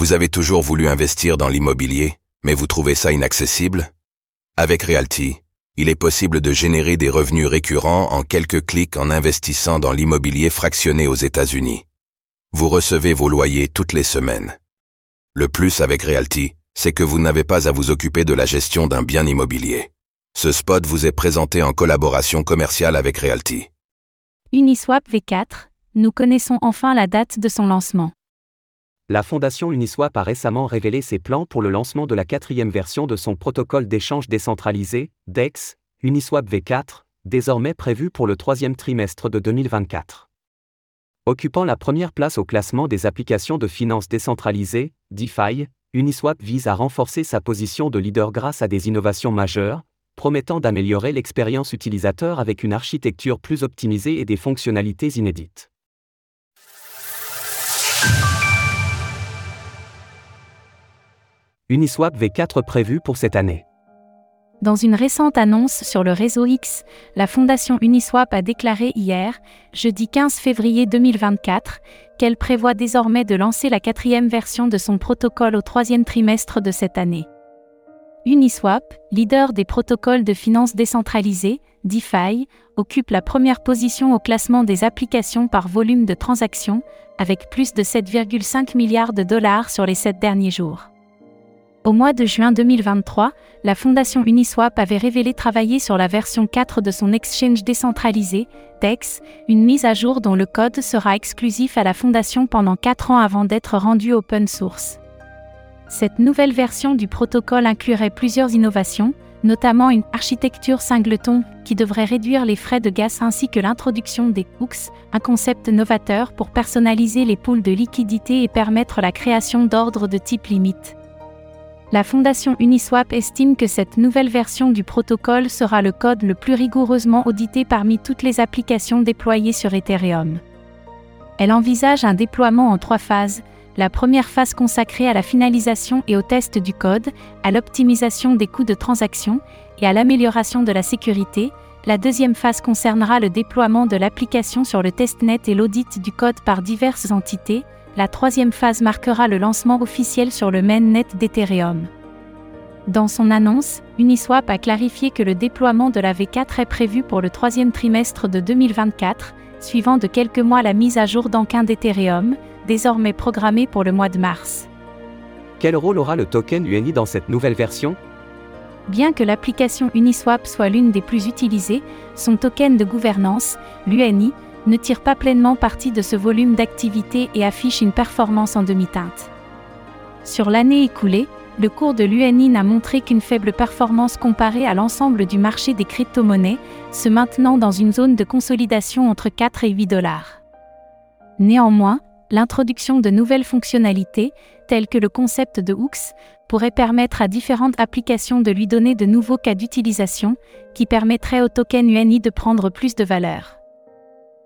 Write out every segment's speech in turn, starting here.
Vous avez toujours voulu investir dans l'immobilier, mais vous trouvez ça inaccessible? Avec Realty, il est possible de générer des revenus récurrents en quelques clics en investissant dans l'immobilier fractionné aux États-Unis. Vous recevez vos loyers toutes les semaines. Le plus avec Realty, c'est que vous n'avez pas à vous occuper de la gestion d'un bien immobilier. Ce spot vous est présenté en collaboration commerciale avec Realty. Uniswap V4, nous connaissons enfin la date de son lancement. La fondation Uniswap a récemment révélé ses plans pour le lancement de la quatrième version de son protocole d'échange décentralisé, DEX, Uniswap V4, désormais prévu pour le troisième trimestre de 2024. Occupant la première place au classement des applications de finances décentralisées, DeFi, Uniswap vise à renforcer sa position de leader grâce à des innovations majeures, promettant d'améliorer l'expérience utilisateur avec une architecture plus optimisée et des fonctionnalités inédites. Uniswap V4 prévu pour cette année. Dans une récente annonce sur le réseau X, la fondation Uniswap a déclaré hier, jeudi 15 février 2024, qu'elle prévoit désormais de lancer la quatrième version de son protocole au troisième trimestre de cette année. Uniswap, leader des protocoles de finances décentralisées, DeFi, occupe la première position au classement des applications par volume de transactions, avec plus de 7,5 milliards de dollars sur les sept derniers jours. Au mois de juin 2023, la fondation Uniswap avait révélé travailler sur la version 4 de son exchange décentralisé, DEX, une mise à jour dont le code sera exclusif à la fondation pendant 4 ans avant d'être rendu open source. Cette nouvelle version du protocole inclurait plusieurs innovations, notamment une architecture singleton qui devrait réduire les frais de gaz ainsi que l'introduction des hooks, un concept novateur pour personnaliser les pools de liquidités et permettre la création d'ordres de type limite. La fondation Uniswap estime que cette nouvelle version du protocole sera le code le plus rigoureusement audité parmi toutes les applications déployées sur Ethereum. Elle envisage un déploiement en trois phases, la première phase consacrée à la finalisation et au test du code, à l'optimisation des coûts de transaction et à l'amélioration de la sécurité, la deuxième phase concernera le déploiement de l'application sur le testnet et l'audit du code par diverses entités, la troisième phase marquera le lancement officiel sur le mainnet d'Ethereum. Dans son annonce, Uniswap a clarifié que le déploiement de la V4 est prévu pour le troisième trimestre de 2024, suivant de quelques mois la mise à jour d'Anquin d'Ethereum, désormais programmée pour le mois de mars. Quel rôle aura le token UNI dans cette nouvelle version? Bien que l'application Uniswap soit l'une des plus utilisées, son token de gouvernance, l'UNI, ne tire pas pleinement parti de ce volume d'activité et affiche une performance en demi-teinte. Sur l'année écoulée, le cours de l'UNI n'a montré qu'une faible performance comparée à l'ensemble du marché des crypto-monnaies, se maintenant dans une zone de consolidation entre 4 et 8 dollars. Néanmoins, l'introduction de nouvelles fonctionnalités, telles que le concept de hooks, pourrait permettre à différentes applications de lui donner de nouveaux cas d'utilisation, qui permettraient au token UNI de prendre plus de valeur.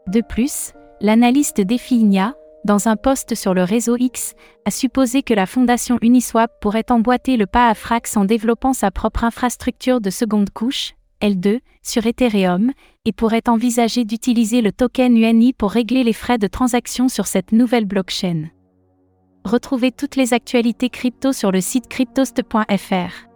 De plus, l'analyste Definia, dans un post sur le réseau X, a supposé que la fondation Uniswap pourrait emboîter le pas à Frax en développant sa propre infrastructure de seconde couche, L2, sur Ethereum, et pourrait envisager d'utiliser le token UNI pour régler les frais de transaction sur cette nouvelle blockchain. Retrouvez toutes les actualités crypto sur le site cryptost.fr.